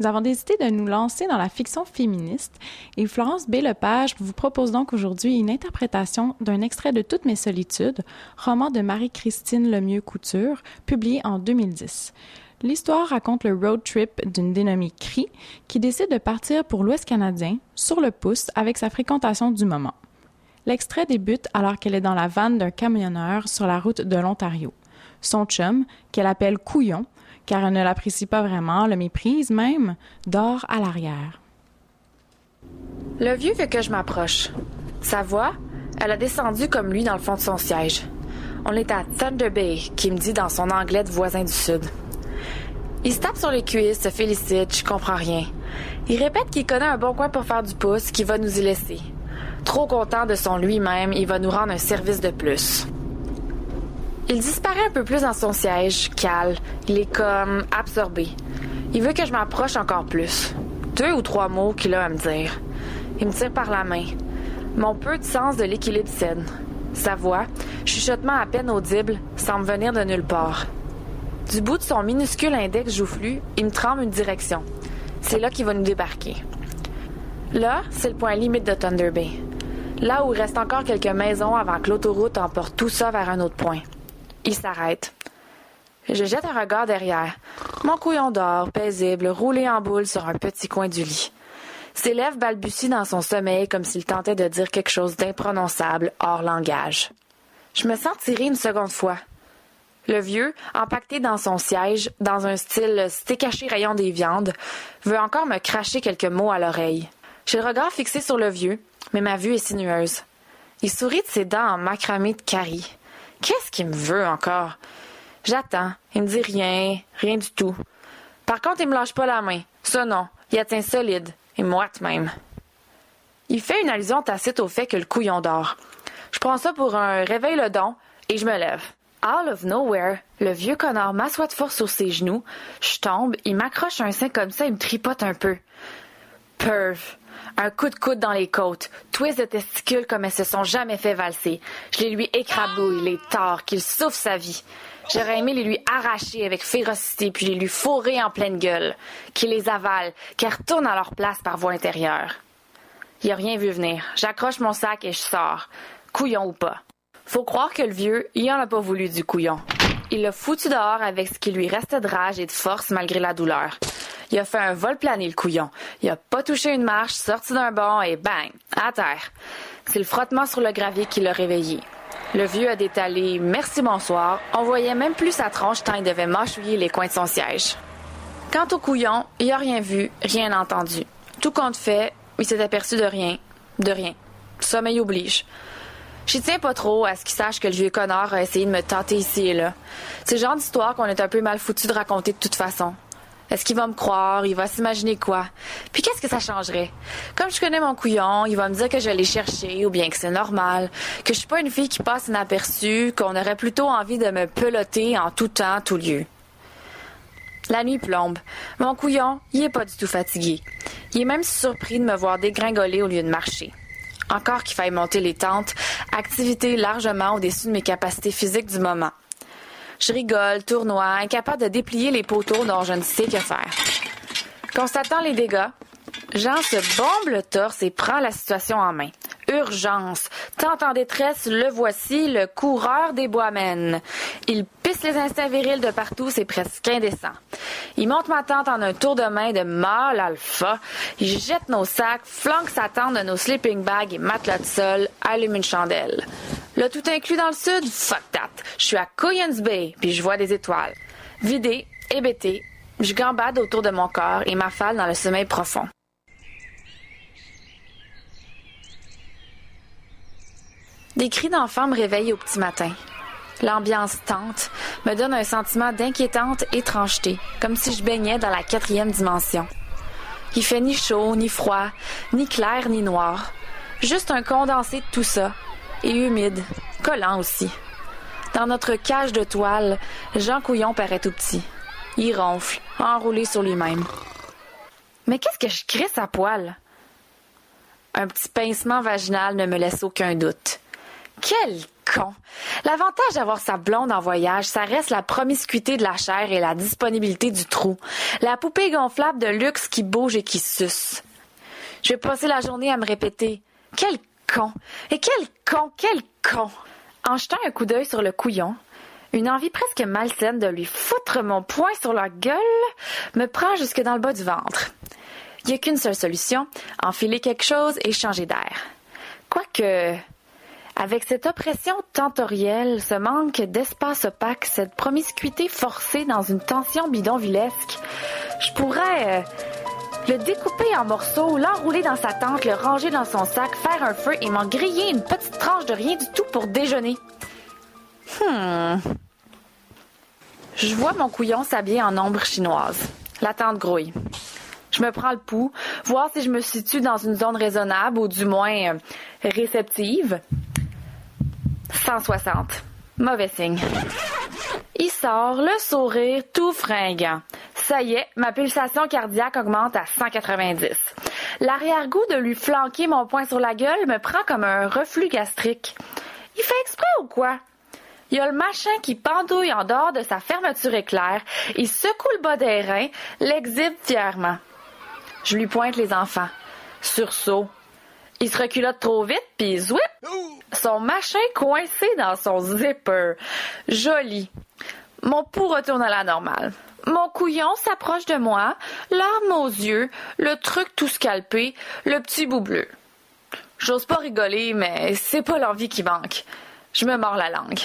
Nous avons décidé de nous lancer dans la fiction féministe et Florence B. Lepage vous propose donc aujourd'hui une interprétation d'un extrait de Toutes mes solitudes, roman de Marie-Christine Lemieux-Couture, publié en 2010. L'histoire raconte le road trip d'une dénommée Cri qui décide de partir pour l'Ouest canadien sur le pouce avec sa fréquentation du moment. L'extrait débute alors qu'elle est dans la vanne d'un camionneur sur la route de l'Ontario. Son chum, qu'elle appelle Couillon, car elle ne l'apprécie pas vraiment, le méprise même, dort à l'arrière. Le vieux veut que je m'approche. Sa voix, elle a descendu comme lui dans le fond de son siège. On est à Thunder Bay, qui me dit dans son anglais de voisin du Sud. Il se tape sur les cuisses, se félicite, je comprends rien. Il répète qu'il connaît un bon coin pour faire du pouce, qu'il va nous y laisser. Trop content de son lui-même, il va nous rendre un service de plus. Il disparaît un peu plus dans son siège, cale. Il est comme absorbé. Il veut que je m'approche encore plus. Deux ou trois mots qu'il a à me dire. Il me tire par la main. Mon peu de sens de l'équilibre cède. Sa voix, chuchotement à peine audible, semble venir de nulle part. Du bout de son minuscule index joufflu, il me tremble une direction. C'est là qu'il va nous débarquer. Là, c'est le point limite de Thunder Bay. Là où il reste encore quelques maisons avant que l'autoroute emporte tout ça vers un autre point. Il s'arrête. Je jette un regard derrière. Mon couillon d'or, paisible, roulé en boule sur un petit coin du lit. Ses lèvres balbutient dans son sommeil comme s'il tentait de dire quelque chose d'imprononçable hors langage. Je me sens tirer une seconde fois. Le vieux, empaqueté dans son siège, dans un style steak caché rayon des viandes, veut encore me cracher quelques mots à l'oreille. J'ai le regard fixé sur le vieux, mais ma vue est sinueuse. Il sourit de ses dents en macramé de carie. Qu'est-ce qu'il me veut encore? J'attends. Il me dit rien, rien du tout. Par contre, il me lâche pas la main. Ça non. Il tient solide. Et moite même. Il fait une allusion tacite au fait que le couillon dort. Je prends ça pour un réveil le don et je me lève. Out of nowhere, le vieux connard m'assoit de force sur ses genoux. Je tombe, il m'accroche un sein comme ça et me tripote un peu. Perv. Un coup de coude dans les côtes, twist de testicules comme elles se sont jamais fait valser. Je les lui écrabouille, les tords, qu'il souffre sa vie. J'aurais aimé les lui arracher avec férocité, puis les lui fourrer en pleine gueule, qu'il les avale, qu'elles retournent à leur place par voie intérieure. Il a rien vu venir. J'accroche mon sac et je sors. Couillon ou pas. Faut croire que le vieux, il en a pas voulu du couillon. Il l'a foutu dehors avec ce qui lui restait de rage et de force malgré la douleur. Il a fait un vol plané, le couillon. Il a pas touché une marche, sorti d'un bond et bang, à terre. C'est le frottement sur le gravier qui l'a réveillé. Le vieux a détalé merci bonsoir. On voyait même plus sa tronche tant il devait mâchouiller les coins de son siège. Quant au couillon, il a rien vu, rien entendu. Tout compte fait, il s'est aperçu de rien. De rien. Sommeil oblige. J'y tiens pas trop à ce qu'il sache que le vieux connard a essayé de me tenter ici et là. C'est le genre d'histoire qu'on est un peu mal foutu de raconter de toute façon. Est-ce qu'il va me croire? Il va s'imaginer quoi? Puis qu'est-ce que ça changerait? Comme je connais mon couillon, il va me dire que je l'ai cherché ou bien que c'est normal, que je suis pas une fille qui passe inaperçue, qu'on aurait plutôt envie de me peloter en tout temps, tout lieu. La nuit plombe. Mon couillon, il est pas du tout fatigué. Il est même surpris de me voir dégringoler au lieu de marcher. Encore qu'il faille monter les tentes, activité largement au-dessus de mes capacités physiques du moment. Je rigole, tournoie, incapable de déplier les poteaux dont je ne sais que faire. Constatant les dégâts, Jean se bombe le torse et prend la situation en main. Urgence. Tant en détresse, le voici, le coureur des bois mènes. Il les instincts virils de partout, c'est presque indécent. Il monte ma tente en un tour de main de mâle alpha. Il jette nos sacs, flanque sa tente de nos sleeping bags et matelas de sol, allume une chandelle. Le tout inclus dans le sud? Fuck that. Je suis à Coyens Bay, puis je vois des étoiles. Vidé, hébété, je gambade autour de mon corps et m'affale dans le sommeil profond. Des cris d'enfants me réveillent au petit matin. L'ambiance tente, me donne un sentiment d'inquiétante étrangeté, comme si je baignais dans la quatrième dimension. Il fait ni chaud, ni froid, ni clair, ni noir. Juste un condensé de tout ça, et humide, collant aussi. Dans notre cage de toile, Jean Couillon paraît tout petit. Il ronfle, enroulé sur lui-même. Mais qu'est-ce que je crisse à poil? Un petit pincement vaginal ne me laisse aucun doute. Quel con! L'avantage d'avoir sa blonde en voyage, ça reste la promiscuité de la chair et la disponibilité du trou. La poupée gonflable de luxe qui bouge et qui suce. Je vais passer la journée à me répéter. Quel con! Et quel con! Quel con! En jetant un coup d'œil sur le couillon, une envie presque malsaine de lui foutre mon poing sur la gueule me prend jusque dans le bas du ventre. Il n'y a qu'une seule solution, enfiler quelque chose et changer d'air. Quoique, avec cette oppression tentorielle, ce manque d'espace opaque, cette promiscuité forcée dans une tension bidonvillesque, je pourrais euh, le découper en morceaux, l'enrouler dans sa tente, le ranger dans son sac, faire un feu et m'en griller une petite tranche de rien du tout pour déjeuner. Hmm. Je vois mon couillon s'habiller en ombre chinoise. La tente grouille. Je me prends le pouls, voir si je me situe dans une zone raisonnable ou du moins euh, réceptive. 160. Mauvais signe. Il sort, le sourire tout fringant. Ça y est, ma pulsation cardiaque augmente à 190. L'arrière-goût de lui flanquer mon poing sur la gueule me prend comme un reflux gastrique. Il fait exprès ou quoi? Il y a le machin qui pendouille en dehors de sa fermeture éclair. Il secoue le bas des reins, l'exhibe fièrement. Je lui pointe les enfants. Sursaut. Il se reculote trop vite, puis zwip! Son machin coincé dans son zipper. Joli. Mon pouls retourne à la normale. Mon couillon s'approche de moi, l'arme aux yeux, le truc tout scalpé, le petit bout bleu. J'ose pas rigoler, mais c'est pas l'envie qui manque. Je me mords la langue.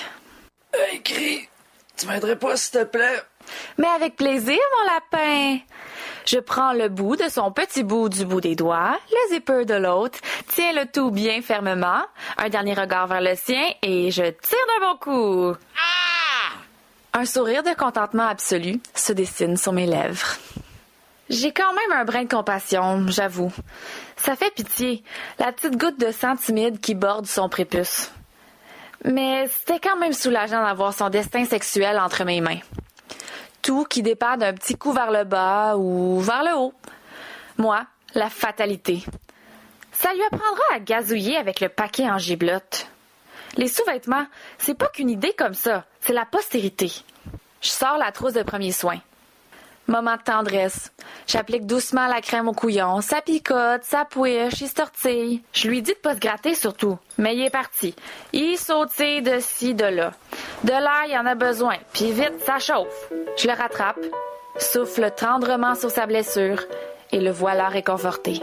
Hey, Cri, tu m'aiderais pas, s'il te plaît? Mais avec plaisir, mon lapin. Je prends le bout de son petit bout du bout des doigts, le zipper de l'autre, tiens le tout bien fermement, un dernier regard vers le sien et je tire d'un bon coup. Un sourire de contentement absolu se dessine sur mes lèvres. J'ai quand même un brin de compassion, j'avoue. Ça fait pitié, la petite goutte de sang timide qui borde son prépuce. Mais c'était quand même soulageant d'avoir son destin sexuel entre mes mains tout qui dépend d'un petit coup vers le bas ou vers le haut. Moi, la fatalité. Ça lui apprendra à gazouiller avec le paquet en giblotte. Les sous-vêtements, c'est pas qu'une idée comme ça, c'est la postérité. Je sors la trousse de premiers soins. Moment de tendresse. J'applique doucement la crème au couillon. Ça picote, ça pouiche, il se tortille. Je lui dis de pas se gratter surtout. Mais il est parti. Il sautille de ci, de là. De l'air, il en a besoin. Puis vite, ça chauffe. Je le rattrape, souffle tendrement sur sa blessure et le voilà réconforté.